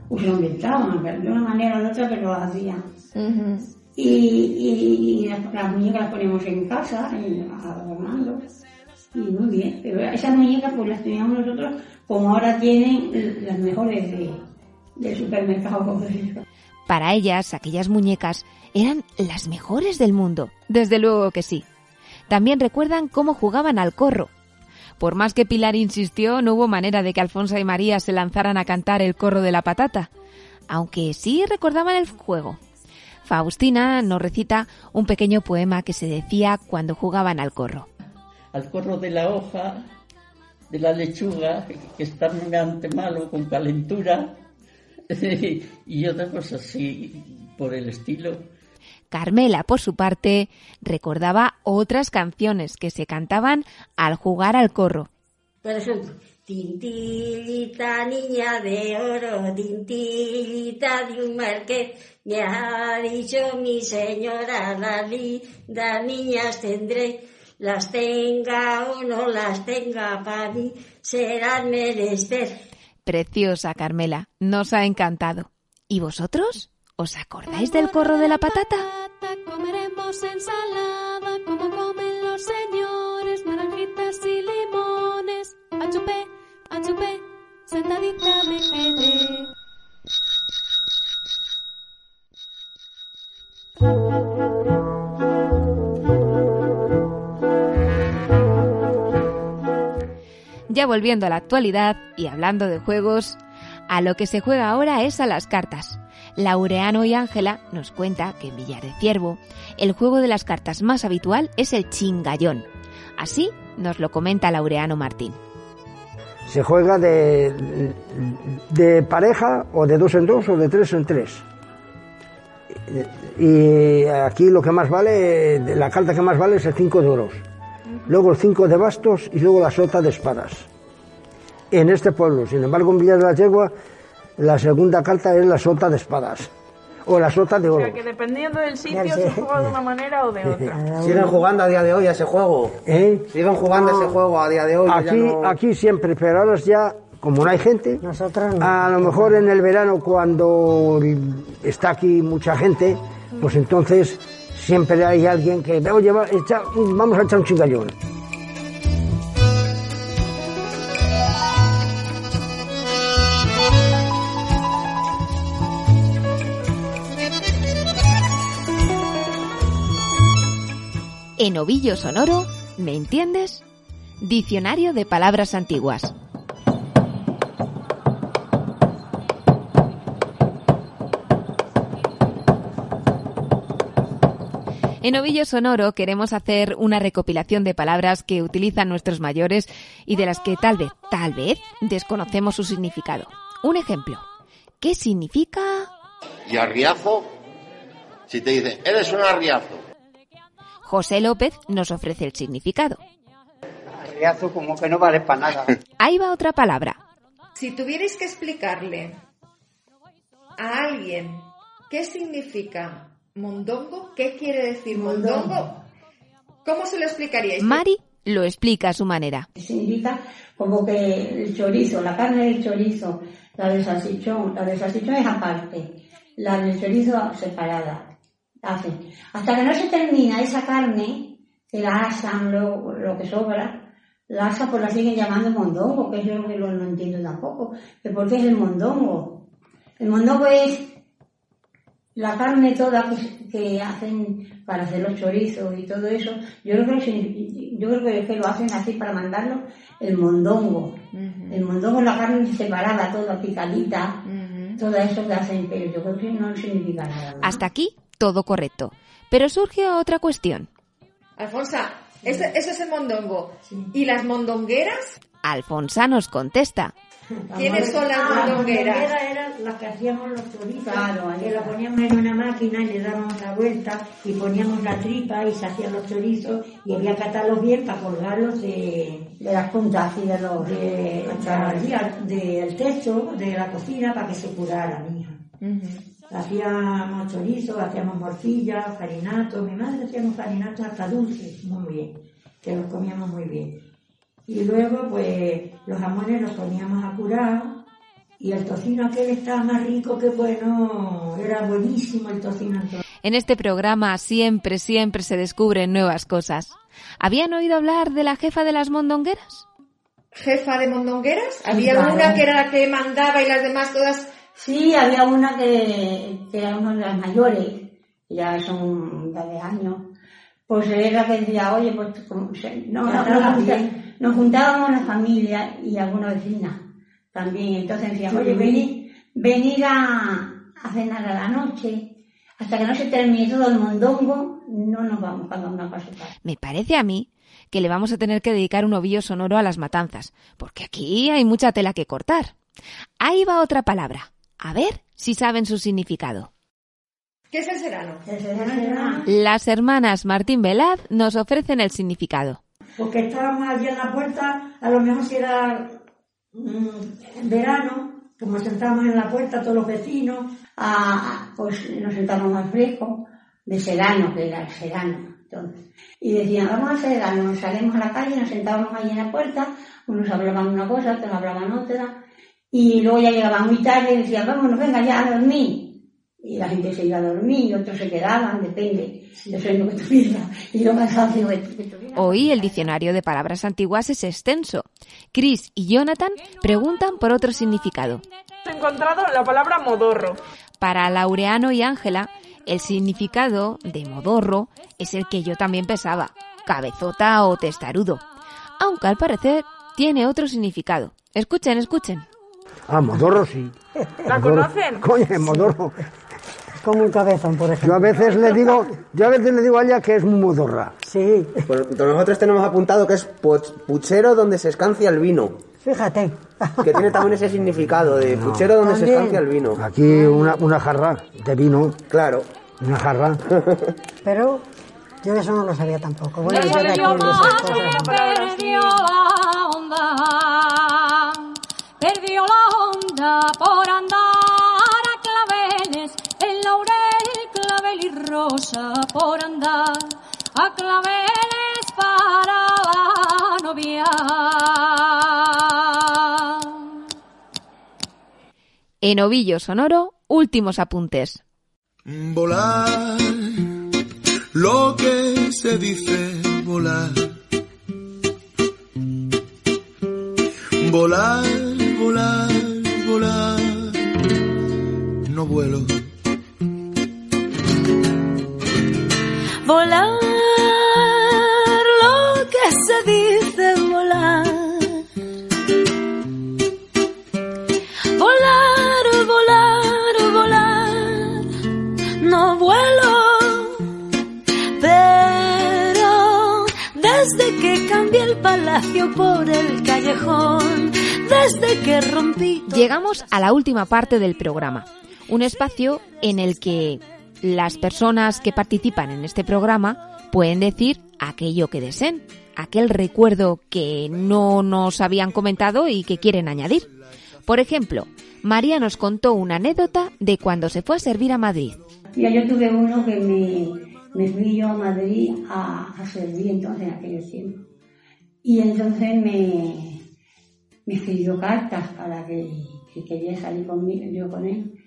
o se lo inventaban, de una manera o de otra, pero lo hacían. Y, y, y las, las muñecas las ponemos en casa, en, adornando. Y muy bien, pero esas muñecas pues las teníamos nosotros como ahora tienen las mejores de, del supermercado.
Para ellas, aquellas muñecas eran las mejores del mundo. Desde luego que sí. También recuerdan cómo jugaban al corro. Por más que Pilar insistió, no hubo manera de que Alfonso y María se lanzaran a cantar el corro de la patata, aunque sí recordaban el juego. Faustina nos recita un pequeño poema que se decía cuando jugaban al corro.
Al corro de la hoja, de la lechuga, que está bastante malo, con calentura, (laughs) y otras cosas así por el estilo.
Carmela, por su parte, recordaba otras canciones que se cantaban al jugar al corro.
Por ejemplo, Tintilita, niña de oro, tintilita de un marqués, me ha dicho mi señora, las lindas niñas tendré, las tenga o no las tenga para mí, serán menester.
Preciosa Carmela, nos ha encantado. ¿Y vosotros? ¿Os acordáis del corro de la patata?
Comeremos ensalada como comen los señores, naranjitas y limones. A chupé, a chupé, sentadita me quedé.
Ya volviendo a la actualidad y hablando de juegos, a lo que se juega ahora es a las cartas. Laureano y Ángela nos cuenta que en Villar de Ciervo el juego de las cartas más habitual es el chingallón. Así nos lo comenta Laureano Martín.
Se juega de, pareja o de dos en dos o de tres en tres. Y aquí lo que más vale, la carta que más vale es el 5 de oros. Luego el 5 de bastos y luego la sota de espadas. En este pueblo, sin embargo, en Villar de la Yegua, la segunda carta es la sota de espadas. O la sota de
O
oro.
sea que dependiendo del sitio se juega de una manera o de otra. (laughs)
Siguen jugando a día de hoy a ese juego.
¿Eh?
Siguen jugando a ese juego a día de hoy. ya
Aquí,
no-
aquí siempre, pero ahora ya, como no hay gente, a lo mejor en el verano cuando está aquí mucha gente, pues entonces siempre hay alguien que, vamos a echar un chingallón.
En Ovillo Sonoro, ¿me entiendes? Diccionario de palabras antiguas. En Ovillo Sonoro queremos hacer una recopilación de palabras que utilizan nuestros mayores y de las que tal vez, tal vez, desconocemos su significado. Un ejemplo. ¿Qué significa?
Y arriazo, si te dicen, eres un arriazo.
José López nos ofrece el significado.
Arriazo como que no vale para nada. (laughs)
Ahí va otra palabra.
Si tuvierais que explicarle a alguien qué significa mondongo, qué quiere decir mondongo, ¿cómo se lo explicaríais?
Mari lo explica a su manera.
Significa como que el chorizo, la carne del chorizo, la del salchichón, la del salchichón es aparte, la del chorizo separada. Hacen. Hasta que no se termina esa carne, que la asan lo, lo que sobra, la asan pues la siguen llamando mondongo, que es lo que no, no entiendo tampoco. Que ¿Por qué es el mondongo? El mondongo es la carne toda que, que hacen para hacer los chorizos y todo eso, yo creo que, yo creo que, que lo hacen así para mandarlo el mondongo. El mondongo es la carne separada, toda picadita, todo eso que hacen, pero yo creo que no significa nada.
Hasta aquí todo correcto. Pero surge otra cuestión.
Alfonsa, ese- eso es el mondongo. ¿Y las mondongueras?
Alfonsa nos contesta. (laughs)
¿Quiénes son las
Ah,
mondongueras?
mondongueras eran las que hacíamos los chorizos,
Claro,
que lo poníamos en una máquina y le dábamos la vuelta y poníamos la tripa y se hacían los chorizos y había que atarlos bien para colgarlos de,
de las puntas y de los...
de, de- del techo de la cocina para que se curara mi hija. Hacíamos chorizos, hacíamos morcilla, farinato. Mi madre hacía unos farinatos hasta dulces, muy bien, que los comíamos muy bien. Y luego, pues, los jamones los poníamos a curar y el tocino aquel estaba más rico que bueno, era buenísimo el tocino.
En este programa siempre, siempre se descubren nuevas cosas. ¿Habían oído hablar de la jefa de las mondongueras?
¿Jefa de mondongueras? ¿Había
claro.
una que era la que mandaba y las demás todas?
Sí, había una que, que era una de las mayores, ya son ya de años. Pues era que decía, oye, pues como se- no, no,
está
junta-
bien.
Nos juntábamos la familia y alguna vecina también. Entonces decían, oye, venid, venid a, a cenar a la noche. Hasta que no se termine todo el mondongo, no nos vamos a dar una paseta.
Me parece a mí que le vamos a tener que dedicar un ovillo sonoro a las matanzas, porque aquí hay mucha tela que cortar. Ahí va otra palabra. A ver si saben su significado.
¿Qué es el serano?
El serano
Las hermanas Martín Velaz nos ofrecen el significado.
Porque estábamos allí en la puerta, a lo mejor si era mm, en verano, como sentábamos en la puerta todos los vecinos,
pues nos sentábamos al fresco de serano, que era el serano. Entonces, y decían, vamos a serano, nos salimos a la calle, nos sentábamos ahí en la puerta, unos hablaban una cosa, otros hablaban otra, y luego ya llegaban muy tarde y decían, vámonos, venga ya a dormir. Y la gente se iba a dormir y otros se quedaban, depende del sueño que tuviera. Y yo cansancio que, que tuviera.
Hoy el diccionario de palabras antiguas es extenso. Chris y Jonathan preguntan por otro significado.
He encontrado la palabra modorro.
Para Laureano y Ángela, el significado de modorro es el que yo también pensaba, cabezota o testarudo. Aunque al parecer tiene otro significado. Escuchen, escuchen.
Ah, Modorro sí.
¿La
Modorro.
conocen?
Coño, Modorro.
Como un cabezón, por ejemplo.
Yo a veces le digo, yo a veces le digo a ella que es modorra.
Sí,
Pues nosotros tenemos apuntado que es puchero donde se escancia el vino.
fíjate.
Que tiene también ese significado de puchero donde se escancia el vino.
Aquí una, una jarra de vino,
Claro.
una jarra. (laughs)
Pero yo eso no lo sabía tampoco. Bueno, yo de aquí
Perdió
de esas cosas.
Por andar a claveles para la novia.
En Ovillo Sonoro, últimos apuntes.
Volar, lo que se dice volar. Volar, volar, volar. No vuelo.
Volar, lo que se dice volar. Volar, volar, volar. No vuelo, pero desde que cambié el palacio por el callejón, desde que rompí
Llegamos a la última parte del programa, un espacio en el que las personas que participan en este programa pueden decir aquello que deseen, aquel recuerdo que no nos habían comentado y que quieren añadir. Por ejemplo, María nos contó una anécdota de cuando se fue a servir a Madrid.
Mira, yo tuve uno que me, me fui yo a Madrid a, servir entonces en aquellos tiempos. Y entonces me, me escribió cartas para que si quería salir conmigo, yo con él.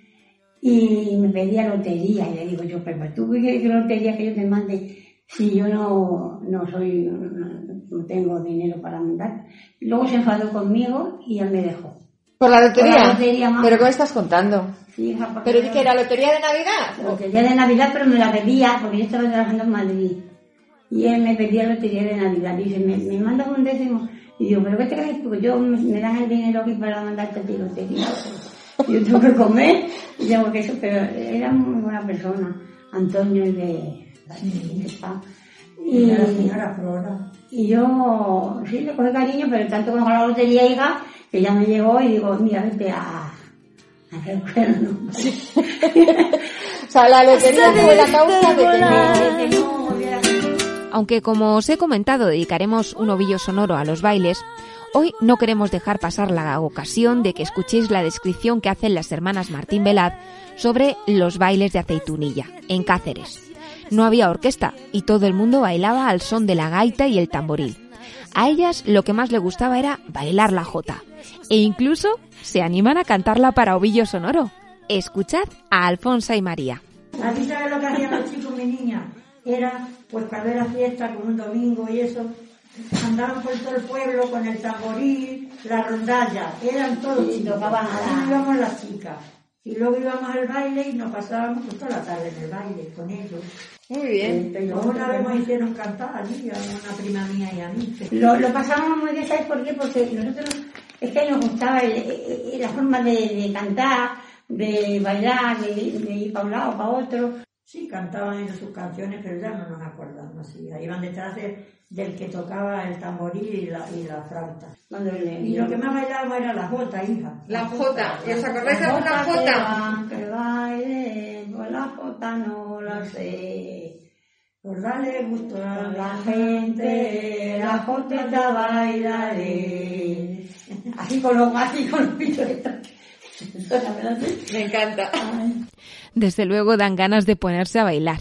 Y me pedía lotería. Y le digo yo, pero tú qué lotería que yo te mande si yo no, no soy, no, tengo dinero para mandar. Luego se enfadó conmigo y él me dejó.
¿Por la lotería?
Por la lotería, mamá.
¿Pero qué me estás contando?
Sí, hija,
¿Pero
yo-
que era lotería de Navidad?
Lotería de Navidad, pero me la pedía porque yo estaba trabajando en Madrid. Y él me pedía lotería de Navidad. Dice, me, me mandas un décimo. Y digo, ¿pero qué te crees? Porque yo me, me dan el dinero aquí para mandarte a ti lotería. Y yo tengo que comer. Y tengo que eso, pero era muy buena persona. Antonio el de... de Spa. Y,
La señora Flora.
y yo sí le cogí cariño, pero tanto como la lotería, hija, que ya me llegó y digo, mira, vete a, a hacer cuerno. (laughs)
O sea, la lotería fue la causa de que.
Aunque como os he comentado dedicaremos un ovillo sonoro a los bailes, hoy no queremos dejar pasar la ocasión de que escuchéis la descripción que hacen las hermanas Martín Velaz sobre los bailes de aceitunilla en Cáceres. No había orquesta y todo el mundo bailaba al son de la gaita y el tamboril. A ellas lo que más le gustaba era bailar la jota e incluso se animan a cantarla para ovillo sonoro. Escuchad a Alfonsa y María.
Era, pues cuando era fiesta, con un domingo y eso, andaban por todo el pueblo con el tamboril, la rondalla, eran todos
Sí,
chicos.
tocaban
Así
a-
íbamos las chicas. Y luego íbamos al baile y nos pasábamos pues, toda la tarde en el baile con ellos.
Muy bien.
Eh, luego una vez nos hicieron cantar allí, a una prima mía y a mí.
Lo, lo pasábamos muy bien, ¿sabes por qué? Porque nosotros, es que nos gustaba el- el- la forma de, de cantar, de bailar, de, de ir para un lado, para otro.
Sí, cantaban ellos sus canciones, pero ya no nos acordamos. Sí, ahí iban detrás de- del que tocaba el tamboril y la, y la flauta. Y lo que más bailábamos era la jota, hija.
La jota. ¿Y os acordáis de
La
alguna
jota
jota?
Que, baile, con la jota no la sé.
Por darle gusto a
La gente, la jotita bailaré. Así con los así con los. (laughs)
Me encanta.
Desde luego dan ganas de ponerse a bailar.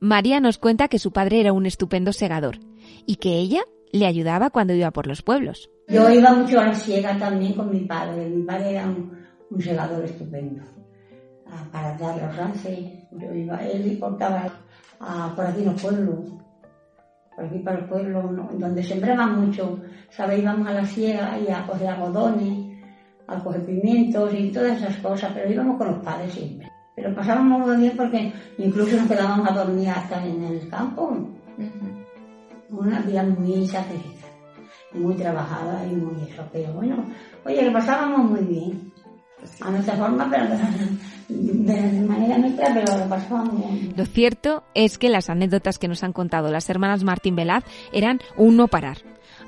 María nos cuenta que su padre era un estupendo segador y que ella le ayudaba cuando iba por los pueblos.
Yo iba mucho a la siega también con mi padre. Mi padre era un, segador estupendo. Ah, para dar los rances. Yo iba, él cortaba ah, por aquí en los pueblos. Por aquí para el pueblo, ¿no? donde sembraban mucho. ¿Sabes? Íbamos a la siega y a coger algodones, a coger pimientos y todas esas cosas. Pero íbamos con los padres siempre. Pero pasábamos muy bien porque incluso nos quedábamos a dormir hasta en el campo. Una vida muy sacrificada, muy trabajada y muy eso. Pero bueno, oye, lo pasábamos muy bien. A nuestra forma, pero de, de manera nuestra, pero lo pasábamos muy bien.
Lo cierto es que las anécdotas que nos han contado las hermanas Martín Velaz eran un no parar.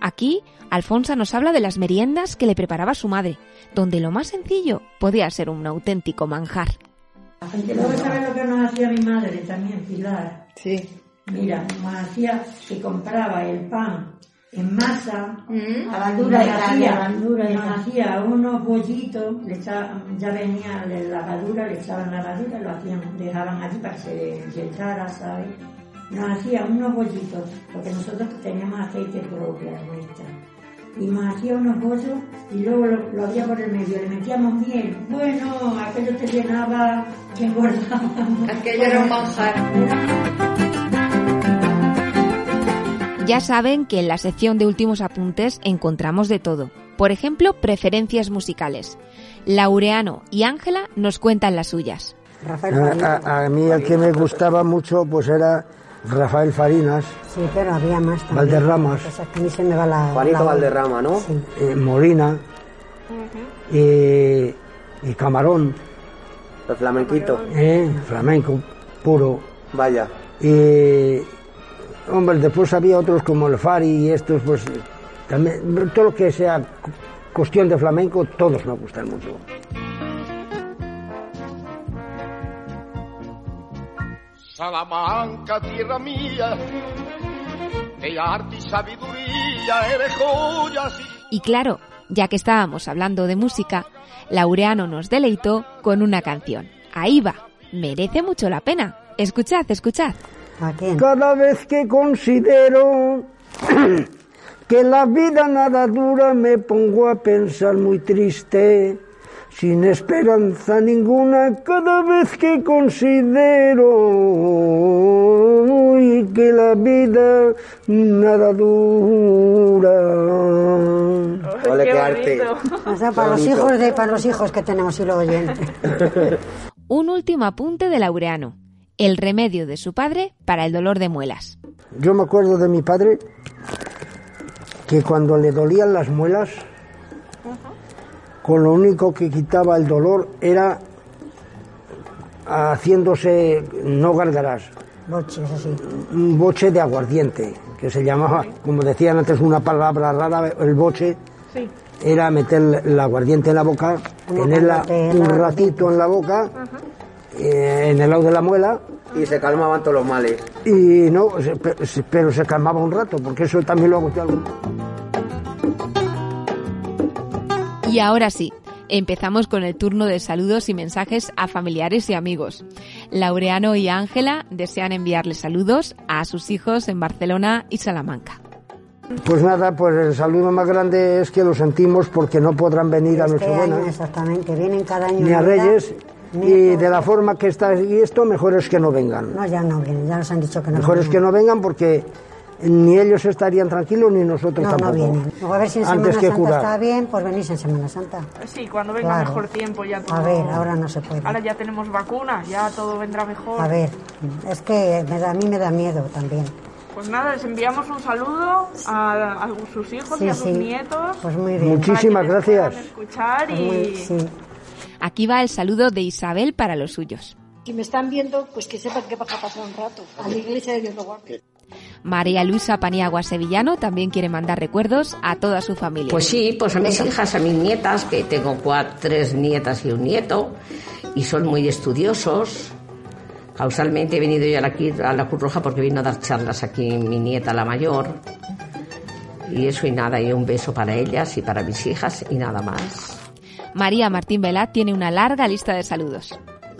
Aquí, Alfonsa nos habla de las meriendas que le preparaba su madre, donde lo más sencillo podía ser un auténtico manjar.
Luego, ¿sabes lo que nos hacía mi madre también, Pilar?
Sí.
Mira, nos hacía que compraba el pan en masa,
A la dura y
hacía,
la dura y
nos
la-
hacía unos bollitos, le ya venía de la levadura, le echaban la levadura, lo hacían, dejaban allí para que se se echara, ¿sabes? Nos hacía unos bollitos, porque nosotros teníamos aceite propio, nuestra. Y nos hacía unos bollos y luego lo, lo había por el medio, le metíamos miel. Bueno, aquello te llenaba, que engordaba.
Aquello era un manjar.
Ya saben que en la sección de últimos apuntes encontramos de todo. Por ejemplo, preferencias musicales. Laureano y Ángela nos cuentan las suyas.
A mí el que me gustaba mucho pues era Rafael Farinas,
Sí, pero había más también.
Valderramas.
Pues a mí se me va la...
Juanito
la-
Valderrama, ¿no?
Sí.
eh, Molina y, y Camarón,
El flamenquito.
eh, flamenco puro.
Vaya.
Y, hombre, después había otros como el Fari y estos, pues también, todo lo que sea cu- cuestión de flamenco, todos me gustan mucho.
Salamanca, tierra mía, de arte y sabiduría, eres joyas y
Y claro, ya que estábamos hablando de música, Laureano nos deleitó con una canción. Ahí va, merece mucho la pena. Escuchad, escuchad.
¿A quién?
Cada vez que considero que la vida nada dura me pongo a pensar muy triste, sin esperanza ninguna cada vez que considero uy, que la vida nada dura.
Ole, qué arte.
O sea, para los hijos de, para los hijos que tenemos y lo oyente. (laughs)
Un último apunte de Laureano. El remedio de su padre para el dolor de muelas.
Yo me acuerdo de mi padre que cuando le dolían las muelas, con lo único que quitaba el dolor era haciéndose, no gargaras,
Boches así.
un boche de aguardiente, que se llamaba, como decían antes, una palabra rara, el boche,
Sí.
era meter el aguardiente en la boca, tenerla un ratito en la boca, eh, en el lado de la muela,
Y se calmaban todos los males.
y no, pero se calmaba un rato, porque eso también lo hago yo
Y ahora sí, empezamos con el turno de saludos y mensajes a familiares y amigos. Laureano y Ángela desean enviarles saludos a sus hijos en Barcelona y Salamanca.
Pues nada, pues el saludo más grande es que lo sentimos porque no podrán venir a
Este
Nochebuena
año, exactamente. Vienen cada año.
ni a Reyes y de la forma que está y esto, mejor es que no vengan.
No, ya no vienen, ya nos han dicho que no
Mejor es que no vengan porque ni ellos estarían tranquilos ni nosotros
No, no
tampoco.
vienen. Luego a ver si en Semana
Antes que
Santa
curar.
está bien, pues venís en Semana Santa.
Sí, cuando venga
Claro.
mejor tiempo ya todo.
A ver, ahora no se puede.
Ahora ya tenemos vacuna, ya todo vendrá mejor.
A ver, es que me da- a mí me da miedo también.
Pues nada, les enviamos un saludo a, a sus hijos
Sí,
y a sus
sí.
nietos.
Pues muy bien.
Muchísimas gracias.
escuchar
Pues
y
muy- sí.
Aquí va el saludo de Isabel para los suyos.
Si me están viendo, pues que sepan que vas a pasar un rato. A la iglesia de Dios lo guarde.
María Luisa Paniagua Sevillano también quiere mandar recuerdos a toda su familia.
Pues sí, pues a mis hijas, a mis nietas, que tengo cuatro, tres nietas y un nieto, y son muy estudiosos. Causalmente he venido yo a la, Qui- a la Cruz Roja porque vino a dar charlas aquí mi nieta, la mayor. Y eso y nada, y un beso para ellas y para mis hijas y nada más.
María Martín Velat tiene una larga lista de saludos.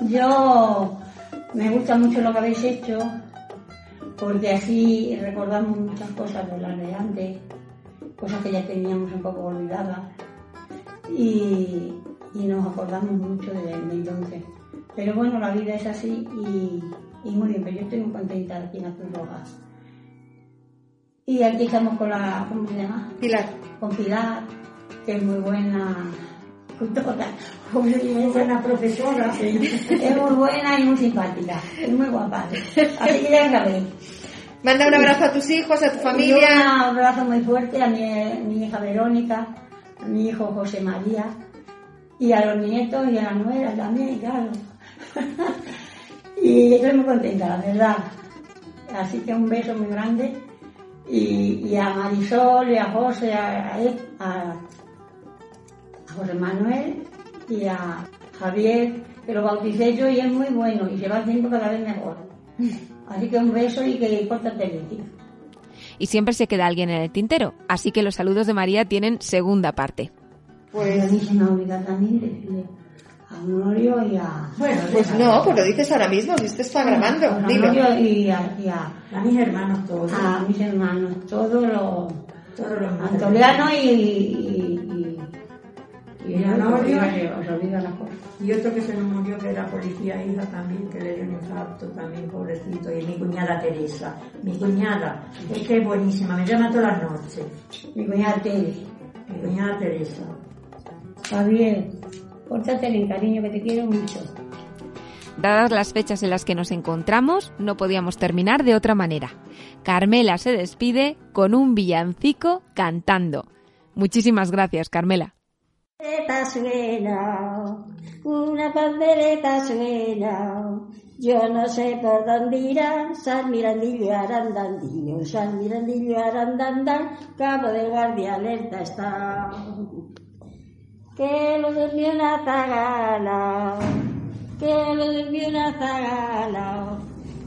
Yo me gusta mucho lo que habéis hecho porque así recordamos muchas cosas de las de antes, cosas que ya teníamos un poco olvidadas y, y nos acordamos mucho de, de entonces. Pero bueno, la vida es así y, y muy bien, pero yo estoy muy contenta aquí en la Cruz Roja. Y aquí estamos con la, ¿cómo se llama?
Pilar.
Con Pilar, que es muy buena tutora, muy buena profesora, es muy buena y muy simpática, es muy guapa. Así que ya sabéis.
Manda un abrazo a tus hijos, a tu familia.
Un abrazo muy fuerte a mi, mi hija Verónica, a mi hijo José María, y a los nietos y a la nuera también, claro. (laughs) y estoy muy contenta, la verdad. Así que un beso muy grande. Y, y a Marisol y a José, a, a, a- a José Manuel y a Javier, que lo bauticé yo y es muy bueno y se va haciendo cada vez mejor. (laughs) Así que un beso y que pórtate bien.
Y siempre se queda alguien en el tintero, así que los saludos de María tienen segunda parte.
Pues a mí se me ha olvidado también decirle a Honorio y a...
Bueno, pues no, pues lo dices ahora mismo, si esto está grabando.
A
Dilo.
Honorio y a, y a,
A mis hermanos todos.
a mis hermanos, todos los...
Todos los
Antoliano y... y, y,
Y Honorio.
Os olvida la cosa.
Y otro que se nos murió, que era policía hija también, que le dio un infarto también, pobrecito. Y mi cuñada Teresa. Mi cuñada, es que es buenísima, me llama todas las noches.
Mi cuñada Tere.
Mi cuñada Teresa.
Javier, pórtate bien, cariño, que te quiero mucho.
Dadas las fechas en las que nos encontramos, no podíamos terminar de otra manera. Carmela se despide con un villancico cantando. Muchísimas gracias, Carmela.
Una pandereta suena. Yo no sé por dónde irán, San Mirandillo, Arandandillo, San Mirandillo, Arandandán, Cabo de Guardia alerta está. Que lo durmió una zagala, que lo durmió una zagala,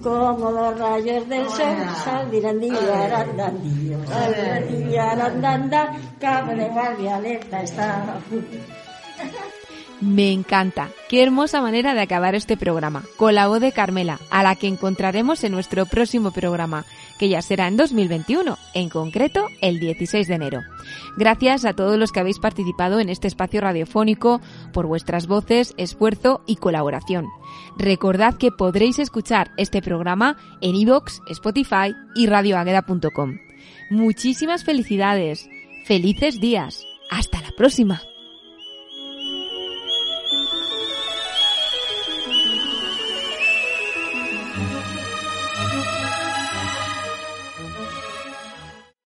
como los rayos del sol, San Mirandillo, Arandandillo, San Mirandillo, Arandandán, Cabo de Guardia alerta está.
Me encanta. Qué hermosa manera de acabar este programa, con la voz de Carmela, a la que encontraremos en nuestro próximo programa, que ya será en 2021, en concreto el 16 de enero. Gracias a todos los que habéis participado en este espacio radiofónico por vuestras voces, esfuerzo y colaboración. Recordad que podréis escuchar este programa en iVoox, Spotify y radioagueda.com. Muchísimas felicidades. Felices días. Hasta la próxima.